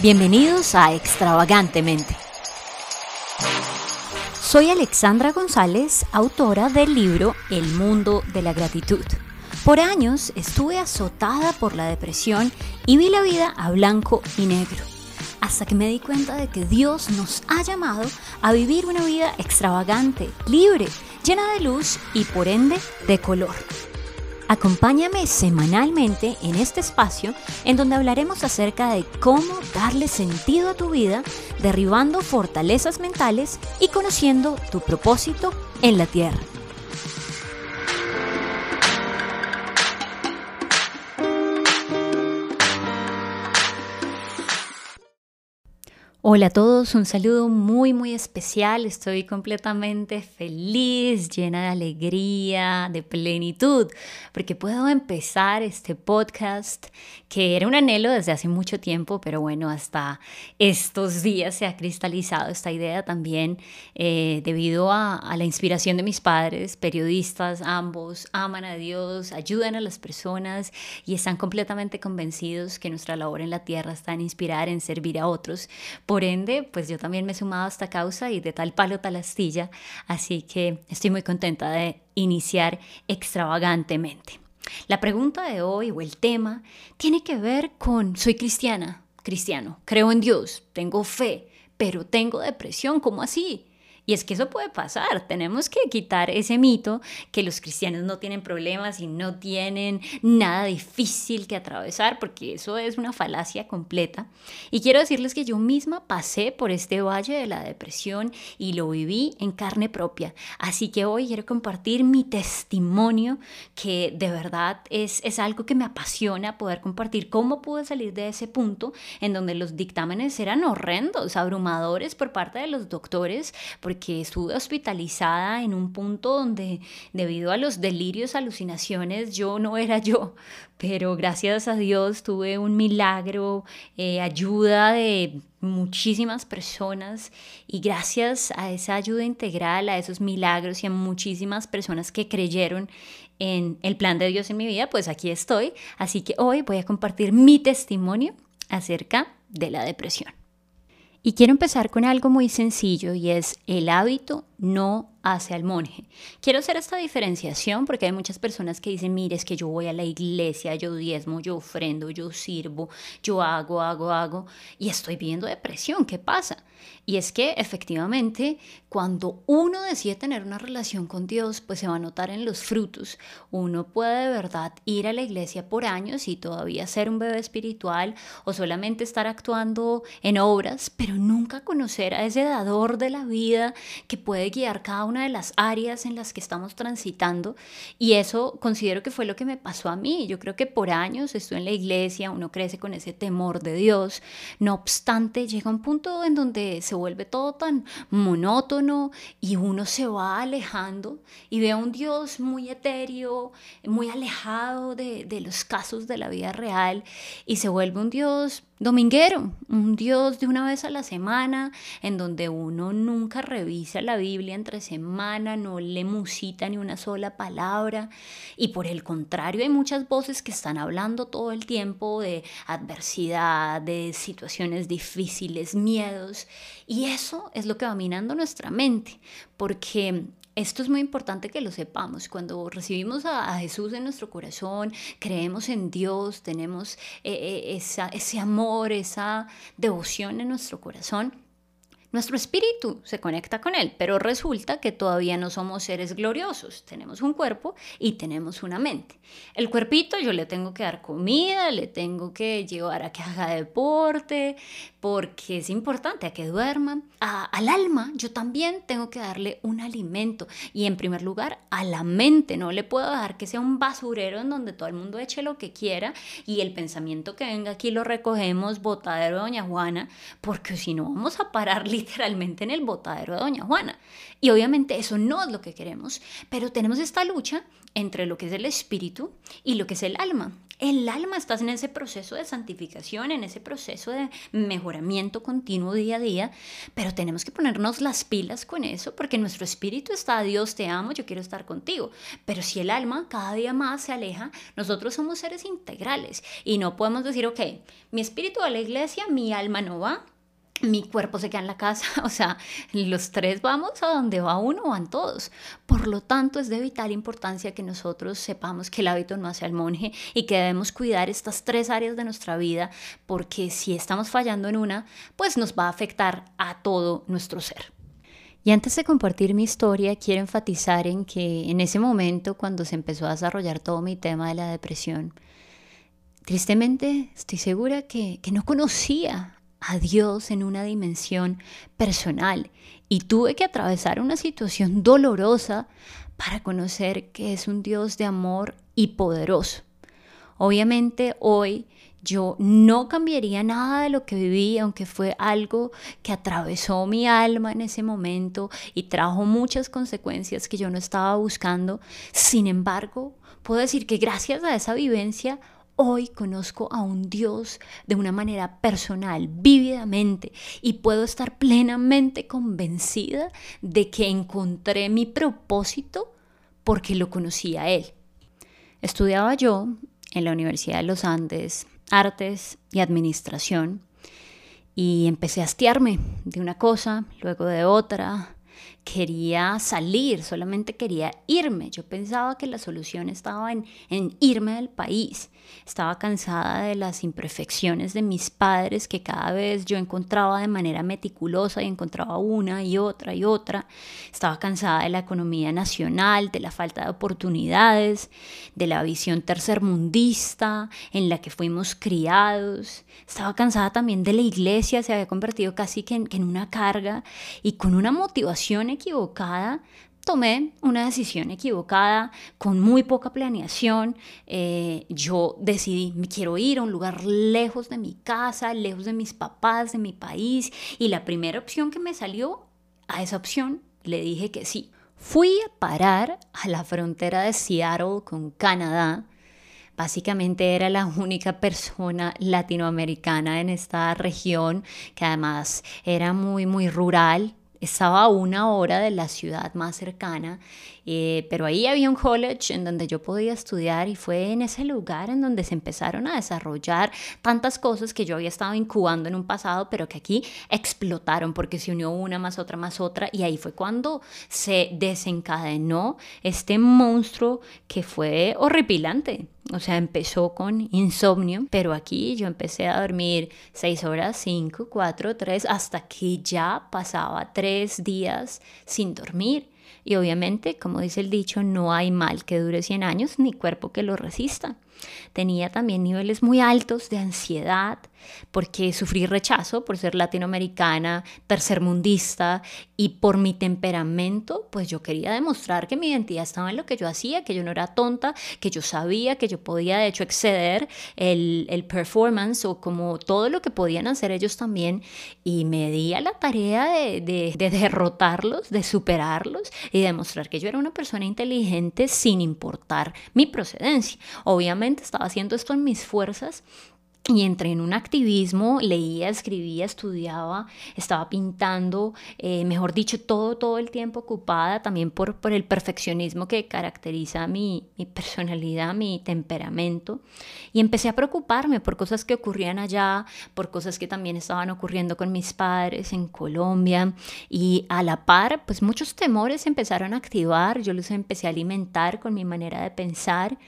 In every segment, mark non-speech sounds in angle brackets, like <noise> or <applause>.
Bienvenidos a Extravagantemente. Soy Alexandra González, autora del libro El mundo de la gratitud. Por años estuve azotada por la depresión y vi la vida a blanco y negro, hasta que me di cuenta de que Dios nos ha llamado a vivir una vida extravagante, libre, llena de luz y por ende de color. Acompáñame semanalmente en este espacio en donde hablaremos acerca de cómo darle sentido a tu vida, derribando fortalezas mentales y conociendo tu propósito en la tierra. Hola a todos, un saludo muy muy especial. Estoy completamente feliz, llena de alegría, de plenitud, porque puedo empezar este podcast que era un anhelo desde hace mucho tiempo, pero bueno, hasta estos días se ha cristalizado esta idea también eh, debido a, la inspiración de mis padres, periodistas, ambos aman a Dios, ayudan a las personas y están completamente convencidos que nuestra labor en la tierra está en inspirar, en servir a otros ende, pues yo también me he sumado a esta causa y de tal palo tal astilla, así que estoy muy contenta de iniciar extravagantemente. La pregunta de hoy o el tema tiene que ver con soy cristiana, cristiano, creo en Dios, tengo fe, pero tengo depresión, ¿cómo así? Y es que eso puede pasar, tenemos que quitar ese mito que los cristianos no tienen problemas y no tienen nada difícil que atravesar, porque eso es una falacia completa. Y quiero decirles que yo misma pasé por este valle de la depresión y lo viví en carne propia. Así que hoy quiero compartir mi testimonio, que de verdad es, es algo que me apasiona poder compartir cómo pude salir de ese punto en donde los dictámenes eran horrendos, abrumadores por parte de los doctores, porque que estuve hospitalizada en un punto donde debido a los delirios, alucinaciones, yo no era yo, pero gracias a Dios tuve un milagro, eh, ayuda de muchísimas personas y gracias a esa ayuda integral, a esos milagros y a muchísimas personas que creyeron en el plan de Dios en mi vida, pues aquí estoy. Así que hoy voy a compartir mi testimonio acerca de la depresión. Y quiero empezar con algo muy sencillo y es el hábito no hace al monje. Quiero hacer esta diferenciación porque hay muchas personas que dicen, mire, es que yo voy a la iglesia, yo diezmo, yo ofrendo, yo sirvo, yo hago, hago, hago, y estoy viendo depresión, ¿qué pasa? Y es que efectivamente, cuando uno decide tener una relación con Dios, pues se va a notar en los frutos. Uno puede de verdad ir a la iglesia por años y todavía ser un bebé espiritual o solamente estar actuando en obras, pero nunca conocer a ese dador de la vida que puede guiar cada una de las áreas en las que estamos transitando y eso considero que fue lo que me pasó a mí. Yo creo que por años estuve en la iglesia, uno crece con ese temor de Dios, no obstante llega un punto en donde se vuelve todo tan monótono y uno se va alejando y ve a un Dios muy etéreo, muy alejado de, de los casos de la vida real y se vuelve un Dios dominguero, un Dios de una vez a la semana, en donde uno nunca revisa la Biblia entre semana, no le musita ni una sola palabra, y por el contrario hay muchas voces que están hablando todo el tiempo de adversidad, de situaciones difíciles, miedos, y eso es lo que va minando nuestra mente, porque esto es muy importante que lo sepamos. Cuando recibimos a, Jesús en nuestro corazón, creemos en Dios, tenemos eh, eh, ese amor, esa devoción en nuestro corazón, nuestro espíritu se conecta con Él, pero resulta que todavía no somos seres gloriosos. Tenemos un cuerpo y tenemos una mente. El cuerpito yo le tengo que dar comida, le tengo que llevar a que haga deporte, porque es importante a que duerma. al alma yo también tengo que darle un alimento y en primer lugar a la mente. No le puedo dejar que sea un basurero en donde todo el mundo eche lo que quiera y el pensamiento que venga aquí lo recogemos, botadero de Doña Juana, porque si no vamos a parar <laughs> literalmente en el botadero de Doña Juana. Y obviamente eso no es lo que queremos, pero tenemos esta lucha entre lo que es el espíritu y lo que es el alma. El alma está en ese proceso de santificación, en ese proceso de mejoramiento continuo día a día, pero tenemos que ponernos las pilas con eso porque nuestro espíritu está, Dios te amo, yo quiero estar contigo. Pero si el alma cada día más se aleja, nosotros somos seres integrales y no podemos decir, ok, mi espíritu va a la iglesia, mi alma no va, mi cuerpo se queda en la casa, <laughs> o sea, los tres vamos a donde va uno, van todos. Por lo tanto, es de vital importancia que nosotros sepamos que el hábito no hace al monje y que debemos cuidar estas tres áreas de nuestra vida, porque si estamos fallando en una, pues nos va a afectar a todo nuestro ser. Y antes de compartir mi historia, quiero enfatizar en que en ese momento, cuando se empezó a desarrollar todo mi tema de la depresión, tristemente estoy segura que, que no conocía a Dios en una dimensión personal y tuve que atravesar una situación dolorosa para conocer que es un Dios de amor y poderoso. Obviamente hoy yo no cambiaría nada de lo que viví, aunque fue algo que atravesó mi alma en ese momento y trajo muchas consecuencias que yo no estaba buscando. Sin embargo, puedo decir que gracias a esa vivencia Hoy conozco a un Dios de una manera personal, vívidamente, y puedo estar plenamente convencida de que encontré mi propósito porque lo conocí a Él. Estudiaba yo en la Universidad de los Andes artes y administración y empecé a hastiarme de una cosa, luego de otra, quería salir, solamente quería irme. Yo pensaba que la solución estaba en, en, irme del país. Estaba cansada de las imperfecciones de mis padres que cada vez yo encontraba de manera meticulosa y encontraba una y otra y otra. Estaba cansada de la economía nacional, de la falta de oportunidades, de la visión tercermundista en la que fuimos criados. Estaba cansada también de la iglesia, se había convertido casi que en, que en una carga y con una motivación equivocada, tomé una decisión equivocada, con muy poca planeación. Eh, yo decidí, me quiero ir a un lugar lejos de mi casa, lejos de mis papás, de mi país. Y la primera opción que me salió, a esa opción le dije que sí. Fui a parar a la frontera de Seattle con Canadá. Básicamente era la única persona latinoamericana en esta región que además era muy, muy rural, estaba a una hora de la ciudad más cercana, eh, pero ahí había un college en donde yo podía estudiar y fue en ese lugar en donde se empezaron a desarrollar tantas cosas que yo había estado incubando en un pasado, pero que aquí explotaron porque se unió una más otra más otra y ahí fue cuando se desencadenó este monstruo que fue horripilante. O sea, empezó con insomnio, pero aquí yo empecé a dormir seis horas, cinco, cuatro, tres, hasta que ya pasaba tres días sin dormir. Y obviamente, como dice el dicho, no hay mal que dure 100 años ni cuerpo que lo resista. Tenía también niveles muy altos de ansiedad porque sufrí rechazo por ser latinoamericana, tercermundista y por mi temperamento, pues yo quería demostrar que mi identidad estaba en lo que yo hacía, que yo no era tonta, que yo sabía que yo podía de hecho exceder el, el performance o como todo lo que podían hacer ellos también y me di a la tarea de, de, de derrotarlos, de superarlos y demostrar que yo era una persona inteligente sin importar mi procedencia. Obviamente estaba haciendo esto en mis fuerzas y entré en un activismo, leía, escribía, estudiaba, estaba pintando, eh, mejor dicho, todo, todo el tiempo ocupada también por, por el perfeccionismo que caracteriza mi, mi, personalidad, mi temperamento. Y empecé a preocuparme por cosas que ocurrían allá, por cosas que también estaban ocurriendo con mis padres en Colombia. Y a la par, pues muchos temores empezaron a activar, yo los empecé a alimentar con mi manera de pensar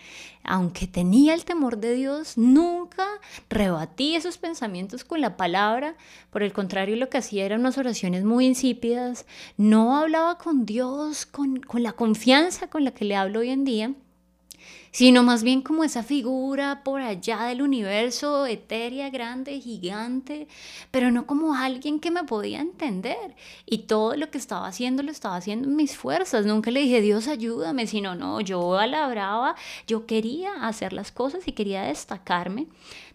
aunque tenía el temor de Dios, nunca rebatí esos pensamientos con la palabra. Por el contrario, lo que hacía eran unas oraciones muy insípidas. No hablaba con Dios con, con la confianza con la que le hablo hoy en día sino más bien como esa figura por allá del universo, etérea, grande, gigante, pero no como alguien que me podía entender. Y todo lo que estaba haciendo lo estaba haciendo en mis fuerzas. Nunca le dije, Dios, ayúdame, sino no, yo a la brava, yo quería hacer las cosas y quería destacarme.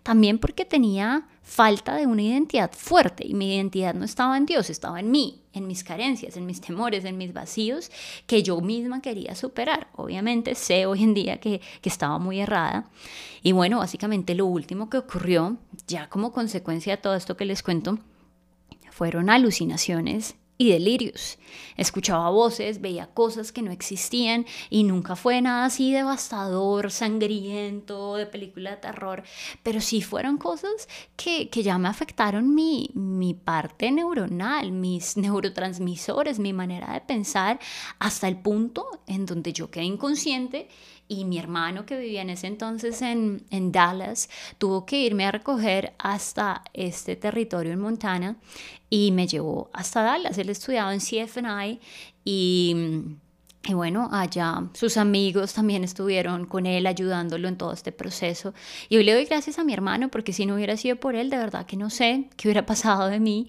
También porque tenía falta de una identidad fuerte y mi identidad no estaba en Dios, estaba en mí, en mis carencias, en mis temores, en mis vacíos que yo misma quería superar. Obviamente sé hoy en día que, que estaba muy errada. Y bueno, básicamente lo último que ocurrió, ya como consecuencia de todo esto que les cuento, fueron alucinaciones y delirios. Escuchaba voces, veía cosas que no existían y nunca fue nada así devastador, sangriento, de película de terror, pero sí fueron cosas que, que ya me afectaron mi, mi parte neuronal, mis neurotransmisores, mi manera de pensar, hasta el punto en donde yo quedé inconsciente y mi hermano que vivía en ese entonces en, en, Dallas tuvo que irme a recoger hasta este territorio en Montana y me llevó hasta Dallas. Él estudiaba en CFNI y... Y bueno, allá sus amigos también estuvieron con él ayudándolo en todo este proceso. Y hoy le doy gracias a mi hermano porque si no hubiera sido por él, de verdad que no sé qué hubiera pasado de mí.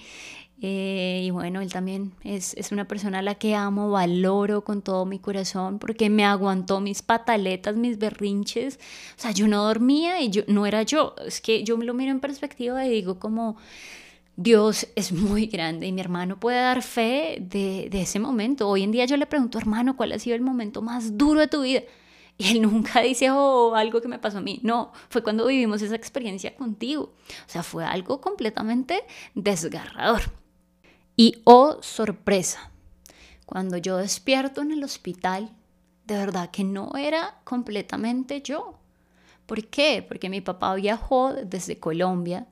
Eh, y bueno, él también es, es, una persona a la que amo, valoro con todo mi corazón porque me aguantó mis pataletas, mis berrinches. O sea, yo no dormía y yo no era yo. Es que yo me lo miro en perspectiva y digo como Dios es muy grande y mi hermano puede dar fe de, de ese momento. Hoy en día yo le pregunto, hermano, ¿cuál ha sido el momento más duro de tu vida? Y él nunca <laughs> dice, oh, algo que me pasó a mí. No, fue cuando vivimos esa experiencia contigo. O sea, fue algo completamente desgarrador. Y oh sorpresa, cuando yo despierto en el hospital, de verdad que no era completamente yo. ¿Por qué? Porque mi papá viajó desde Colombia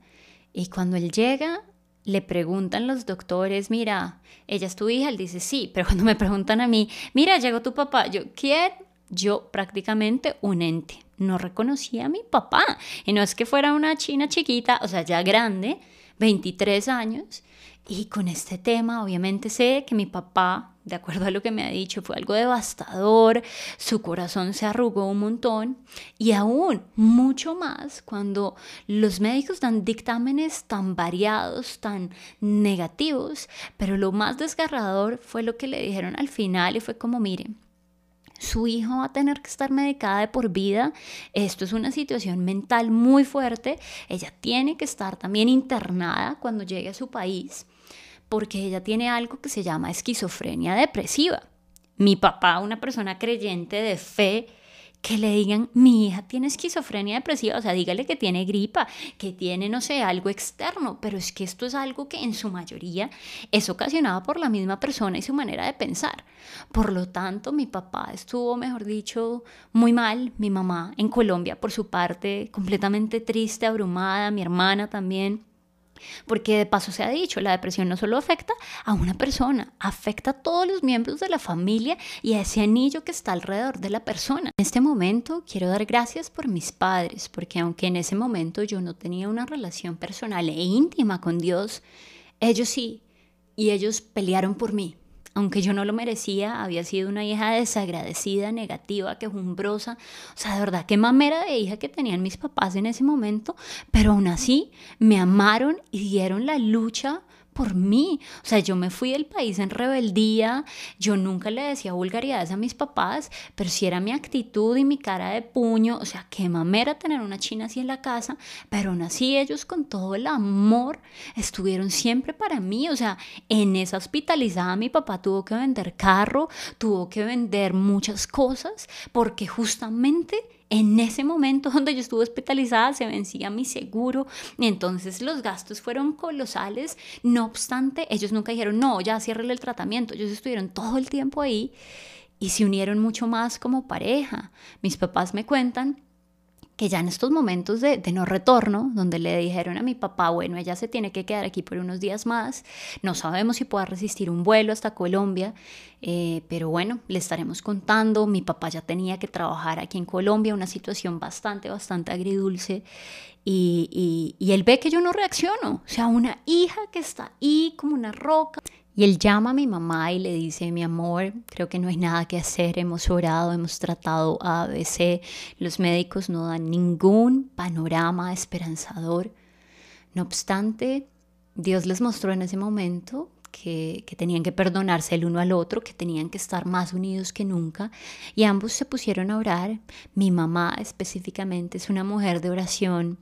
y cuando él llega le preguntan los doctores, mira, ella es tu hija, él dice sí, pero cuando me preguntan a mí, mira, llegó tu papá, yo, ¿quién? Yo prácticamente un ente, no reconocía a mi papá. Y no es que fuera una china chiquita, o sea, ya grande, 23 años, y con este tema, obviamente sé que mi papá, de acuerdo a lo que me ha dicho, fue algo devastador, su corazón se arrugó un montón. Y aún mucho más cuando los médicos dan dictámenes tan variados, tan negativos, pero lo más desgarrador fue lo que le dijeron al final y fue como, miren, su hijo va a tener que estar medicada de por vida. Esto es una situación mental muy fuerte. Ella tiene que estar también internada cuando llegue a su país porque ella tiene algo que se llama esquizofrenia depresiva. Mi papá, una persona creyente de fe, que le digan, mi hija tiene esquizofrenia depresiva, o sea, dígale que tiene gripa, que tiene, no sé, algo externo, pero es que esto es algo que en su mayoría es ocasionado por la misma persona y su manera de pensar. Por lo tanto, mi papá estuvo, mejor dicho, muy mal, mi mamá en Colombia, por su parte, completamente triste, abrumada, mi hermana también. Porque de paso se ha dicho, la depresión no solo afecta a una persona, afecta a todos los miembros de la familia y a ese anillo que está alrededor de la persona. En este momento quiero dar gracias por mis padres, porque aunque en ese momento yo no tenía una relación personal e íntima con Dios, ellos sí, y ellos pelearon por mí aunque yo no lo merecía, había sido una hija desagradecida, negativa, quejumbrosa. O sea, de verdad, qué mamera de hija que tenían mis papás en ese momento, pero aún así me amaron y dieron la lucha por mí. O sea, yo me fui del país en rebeldía, yo nunca le decía vulgaridades a mis papás, pero si era mi actitud y mi cara de puño, o sea, qué mamera tener una china así en la casa, pero aún así ellos con todo el amor estuvieron siempre para mí. O sea, en esa hospitalizada mi papá tuvo que vender carro, tuvo que vender muchas cosas, porque justamente en ese momento <laughs> donde yo estuve hospitalizada se vencía mi seguro, entonces los gastos fueron colosales. No obstante, ellos nunca dijeron, no, ya cierre el tratamiento. Ellos estuvieron todo el tiempo ahí y se unieron mucho más como pareja. Mis papás me cuentan que ya en estos momentos de, no retorno, donde le dijeron a mi papá, bueno, ella se tiene que quedar aquí por unos días más, no sabemos si pueda resistir un vuelo hasta Colombia, eh, pero bueno, le estaremos contando, mi papá ya tenía que trabajar aquí en Colombia, una situación bastante, bastante agridulce, y, y él ve que yo no reacciono, o sea, una hija que está ahí como una roca. Y él llama a mi mamá y le dice, mi amor, creo que no hay nada que hacer, hemos orado, hemos tratado ABC, los médicos no dan ningún panorama esperanzador. No obstante, Dios les mostró en ese momento que, que, tenían que perdonarse el uno al otro, que tenían que estar más unidos que nunca, y ambos se pusieron a orar. Mi mamá específicamente es una mujer de oración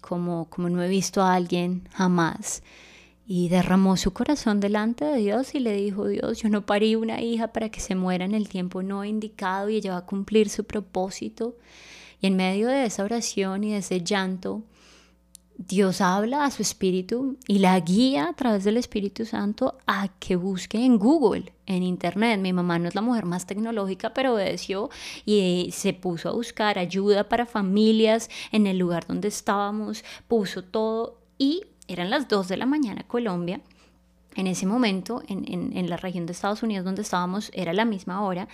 como, como no he visto a alguien jamás. Y derramó su corazón delante de Dios y le dijo, Dios, yo no parí una hija para que se muera en el tiempo no indicado y ella va a cumplir su propósito. Y en medio de esa oración y de ese llanto, Dios habla a su espíritu y la guía a través del Espíritu Santo a que busque en Google, en Internet. Mi mamá no es la mujer más tecnológica, pero obedeció y se puso a buscar ayuda para familias en el lugar donde estábamos, puso todo y eran las 2 de la mañana Colombia. En ese momento, en, en la región de Estados Unidos donde estábamos, era la misma hora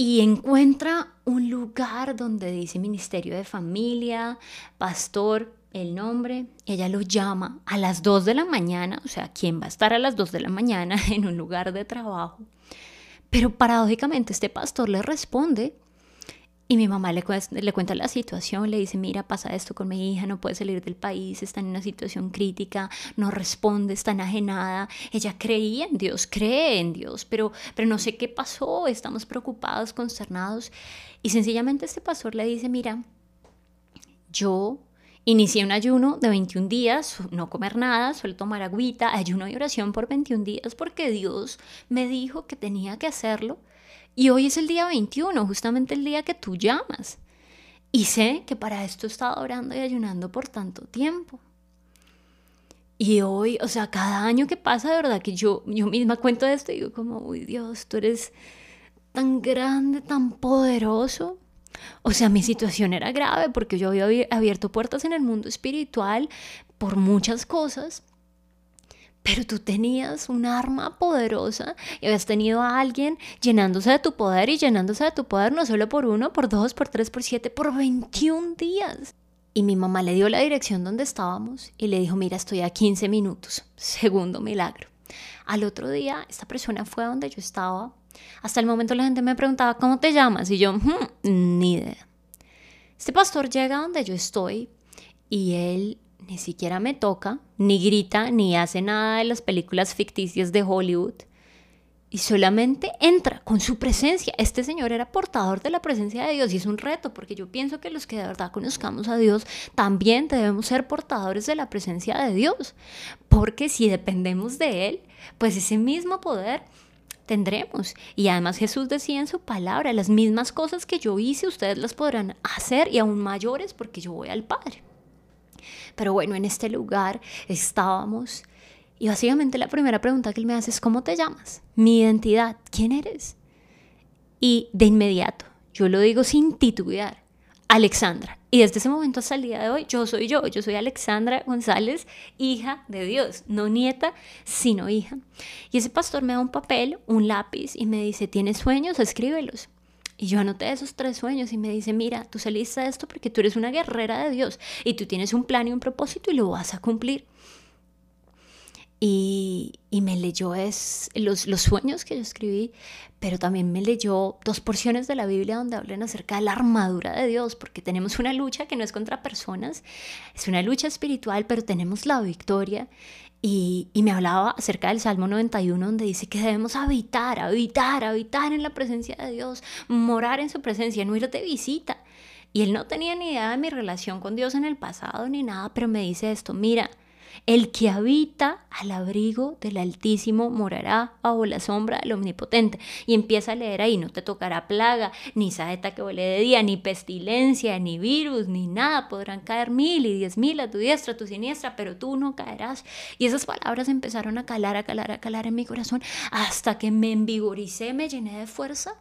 y encuentra un lugar donde dice Ministerio de Familia, Pastor, el nombre, ella lo llama a las 2 de la mañana, o sea, ¿quién va a estar a las 2 de la mañana <laughs> en un lugar de trabajo? Pero paradójicamente este pastor le responde y mi mamá le, le, cuenta la situación, le dice, mira, pasa esto con mi hija, no puede salir del país, está en una situación crítica, no responde, está enajenada. Ella creía en Dios, cree en Dios, pero, pero no sé qué pasó, estamos preocupados, consternados. Y sencillamente este pastor le dice, mira, yo Inicié un ayuno de 21 días, no comer nada, solo tomar agüita, ayuno y oración por 21 días porque Dios me dijo que tenía que hacerlo. Y hoy es el día 21, justamente el día que tú llamas. Y sé que para esto he estado orando y ayunando por tanto tiempo. Y hoy, o sea, cada año que pasa, de verdad que yo, yo misma cuento esto y digo como, uy Dios, tú eres tan grande, tan poderoso. O sea, mi situación era grave porque yo había abierto puertas en el mundo espiritual por muchas cosas, pero tú tenías un arma poderosa y habías tenido a alguien llenándose de tu poder y llenándose de tu poder no solo por uno, por dos, por tres, por siete, por 21 días. Y mi mamá le dio la dirección donde estábamos y le dijo, mira, estoy a 15 minutos. Segundo milagro. Al otro día, esta persona fue a donde yo estaba hasta el momento la gente me preguntaba, ¿cómo te llamas? Y yo, hmm, ni idea. Este pastor llega donde yo estoy y él ni siquiera me toca, ni grita, ni hace nada de las películas ficticias de Hollywood. Y solamente entra con su presencia. Este señor era portador de la presencia de Dios y es un reto porque yo pienso que los que de verdad conozcamos a Dios también debemos ser portadores de la presencia de Dios. Porque si dependemos de Él, pues ese mismo poder tendremos. Y además Jesús decía en su palabra, las mismas cosas que yo hice, ustedes las podrán hacer y aún mayores porque yo voy al Padre. Pero bueno, en este lugar estábamos y básicamente la primera pregunta que él me hace es, ¿cómo te llamas? Mi identidad, ¿quién eres? Y de inmediato, yo lo digo sin titubear, Alexandra. Y desde ese momento hasta el día de hoy, yo soy yo, yo soy Alexandra González, hija de Dios, no nieta, sino hija. Y ese pastor me da un papel, un lápiz y me dice, ¿tienes sueños? Escríbelos. Y yo anoté esos tres sueños y me dice, mira, tú saliste de esto porque tú eres una guerrera de Dios y tú tienes un plan y un propósito y lo vas a cumplir. Y, me leyó es, los, los sueños que yo escribí, pero también me leyó dos porciones de la Biblia donde hablan acerca de la armadura de Dios, porque tenemos una lucha que no es contra personas, es una lucha espiritual, pero tenemos la victoria. Y, me hablaba acerca del Salmo 91, donde dice que debemos habitar, habitar, habitar en la presencia de Dios, morar en su presencia, no ir de visita. Y él no tenía ni idea de mi relación con Dios en el pasado ni nada, pero me dice esto, mira, el que habita al abrigo del Altísimo morará bajo la sombra del Omnipotente. Y empieza a leer ahí, no te tocará plaga, ni saeta que huele de día, ni pestilencia, ni virus, ni nada. Podrán caer mil y diez mil a tu diestra, a tu siniestra, pero tú no caerás. Y esas palabras empezaron a calar, a calar, a calar en mi corazón hasta que me envigoricé, me llené de fuerza.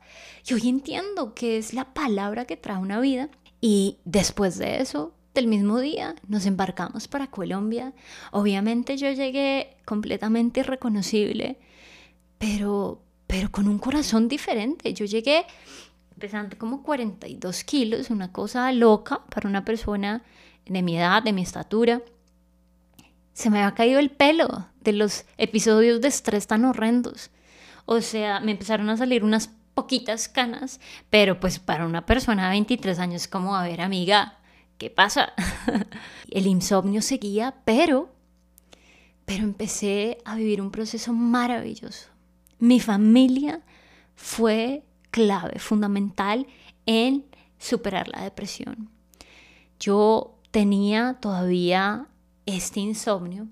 Y hoy entiendo que es la palabra que trae una vida. Y después de eso, del mismo día nos embarcamos para Colombia. Obviamente yo llegué completamente irreconocible, pero, pero con un corazón diferente. Yo llegué pesando como 42 kilos, una cosa loca para una persona de mi edad, de mi estatura. Se me había caído el pelo de los episodios de estrés tan horrendos. O sea, me empezaron a salir unas poquitas canas, pero pues para una persona de 23 años como, a ver, amiga, ¿qué pasa? <laughs> el insomnio seguía, pero, pero empecé a vivir un proceso maravilloso. Mi familia fue clave, fundamental en superar la depresión. Yo tenía todavía este insomnio,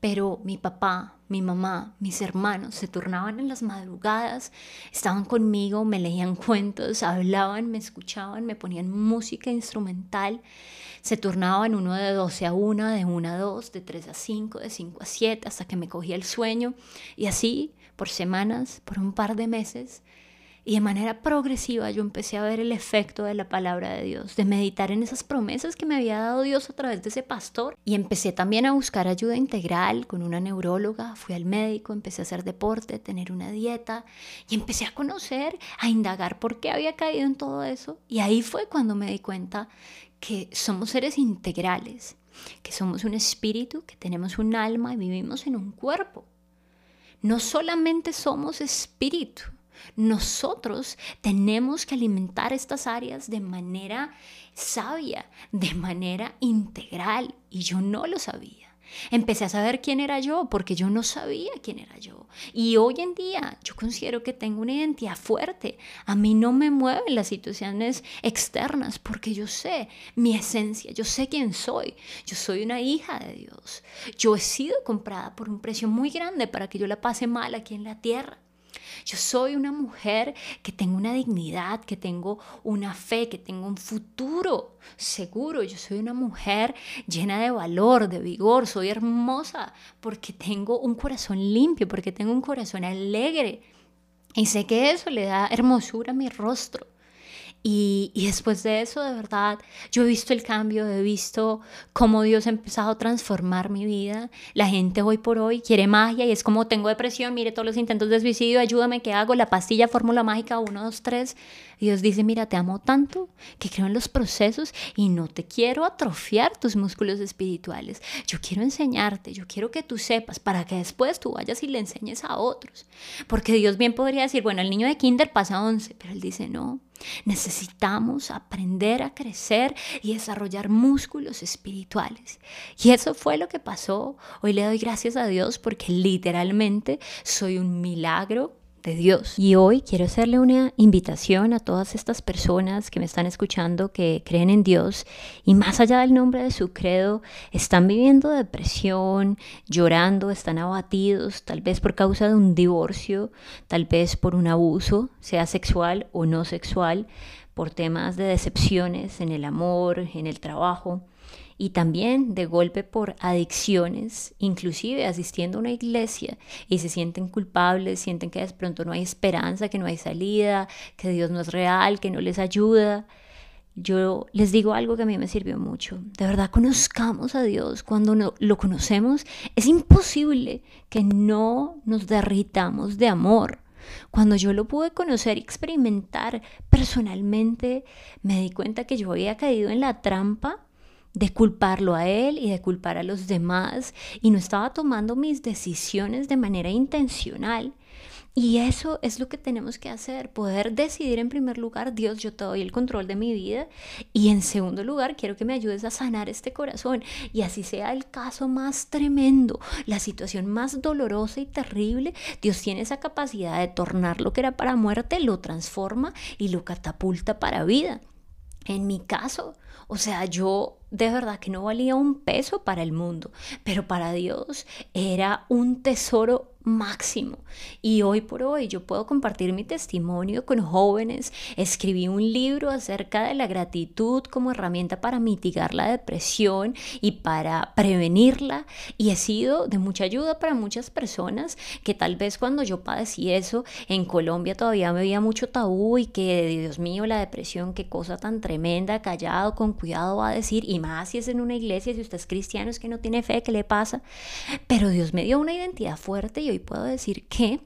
pero mi papá, mi mamá, mis hermanos se turnaban en las madrugadas, estaban conmigo, me leían cuentos, hablaban, me escuchaban, me ponían música instrumental, se turnaban uno de 12 a 1, de 1 a 2, de 3 a 5, de 5 a 7, hasta que me cogía el sueño. Y así por semanas, por un par de meses, y de manera progresiva yo empecé a ver el efecto de la palabra de Dios, de meditar en esas promesas que me había dado Dios a través de ese pastor. Y empecé también a buscar ayuda integral con una neuróloga, fui al médico, empecé a hacer deporte, tener una dieta y empecé a conocer, a indagar por qué había caído en todo eso. Y ahí fue cuando me di cuenta que somos seres integrales, que somos un espíritu, que tenemos un alma y vivimos en un cuerpo. No solamente somos espíritu, nosotros tenemos que alimentar estas áreas de manera sabia, de manera integral, y yo no lo sabía. Empecé a saber quién era yo porque yo no sabía quién era yo. Y hoy en día yo considero que tengo una identidad fuerte. A mí no me mueven las situaciones externas porque yo sé mi esencia, yo sé quién soy. Yo soy una hija de Dios. Yo he sido comprada por un precio muy grande para que yo la pase mal aquí en la tierra. Yo soy una mujer que tengo una dignidad, que tengo una fe, que tengo un futuro seguro. Yo soy una mujer llena de valor, de vigor. Soy hermosa porque tengo un corazón limpio, porque tengo un corazón alegre. Y sé que eso le da hermosura a mi rostro. Y, después de eso, de verdad, yo he visto el cambio, he visto cómo Dios ha empezado a transformar mi vida. La gente hoy por hoy quiere magia y es como tengo depresión, mire todos los intentos de suicidio, ayúdame, ¿qué hago? La pastilla, fórmula mágica 1, 2, 3. Dios dice, mira, te amo tanto que creo en los procesos y no te quiero atrofiar tus músculos espirituales. Yo quiero enseñarte, yo quiero que tú sepas para que después tú vayas y le enseñes a otros. Porque Dios bien podría decir, bueno, el niño de kinder pasa 11, pero él dice, no, Necesitamos aprender a crecer y desarrollar músculos espirituales. Y eso fue lo que pasó. Hoy le doy gracias a Dios porque literalmente soy un milagro de Dios. Y hoy quiero hacerle una invitación a todas estas personas que me están escuchando que creen en Dios y más allá del nombre de su credo están viviendo depresión, llorando, están abatidos, tal vez por causa de un divorcio, tal vez por un abuso, sea sexual o no sexual, por temas de decepciones en el amor, en el trabajo y también de golpe por adicciones, inclusive asistiendo a una iglesia y se sienten culpables, sienten que de pronto no hay esperanza, que no hay salida, que Dios no es real, que no les ayuda. Yo les digo algo que a mí me sirvió mucho. De verdad, conozcamos a Dios. Cuando no, lo conocemos, es imposible que no nos derritamos de amor. Cuando yo lo pude conocer y experimentar personalmente, me di cuenta que yo había caído en la trampa de culparlo a él y de culpar a los demás y no estaba tomando mis decisiones de manera intencional. Y eso es lo que tenemos que hacer, poder decidir en primer lugar, Dios, yo te doy el control de mi vida y en segundo lugar, quiero que me ayudes a sanar este corazón y así sea el caso más tremendo, la situación más dolorosa y terrible, Dios tiene esa capacidad de tornar lo que era para muerte, lo transforma y lo catapulta para vida. En mi caso, o sea, yo de verdad que no valía un peso para el mundo, pero para Dios era un tesoro máximo. Y hoy por hoy yo puedo compartir mi testimonio con jóvenes. Escribí un libro acerca de la gratitud como herramienta para mitigar la depresión y para prevenirla. Y he sido de mucha ayuda para muchas personas que tal vez cuando yo padecí eso en Colombia todavía me veía mucho tabú y que, Dios mío, la depresión, qué cosa tan tremenda, callado, con cuidado va a decir. Y más si es en una iglesia, si usted es cristiano, es que no tiene fe, ¿qué le pasa? Pero Dios me dio una identidad fuerte y hoy puedo decir que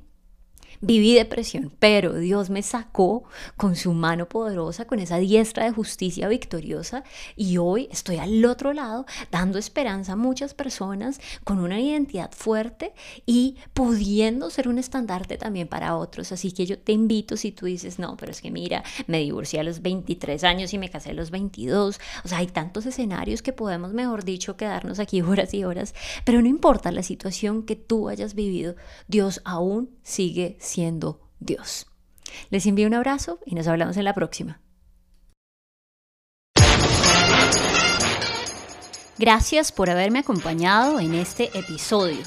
Viví depresión, pero Dios me sacó con su mano poderosa, con esa diestra de justicia victoriosa y hoy estoy al otro lado dando esperanza a muchas personas con una identidad fuerte y pudiendo ser un estandarte también para otros. Así que yo te invito si tú dices, no, pero es que mira, me divorcié a los 23 años y me casé a los 22. O sea, hay tantos escenarios que podemos, mejor dicho, quedarnos aquí <laughs> horas y horas, pero no importa la situación que tú hayas vivido, Dios aún sigue siendo Dios. Les envío un abrazo y nos hablamos en la próxima. Gracias por haberme acompañado en este episodio.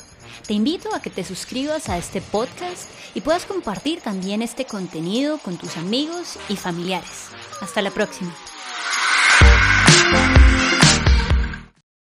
Te invito a que te suscribas a este podcast y puedas compartir también este contenido con tus amigos y familiares. Hasta la próxima.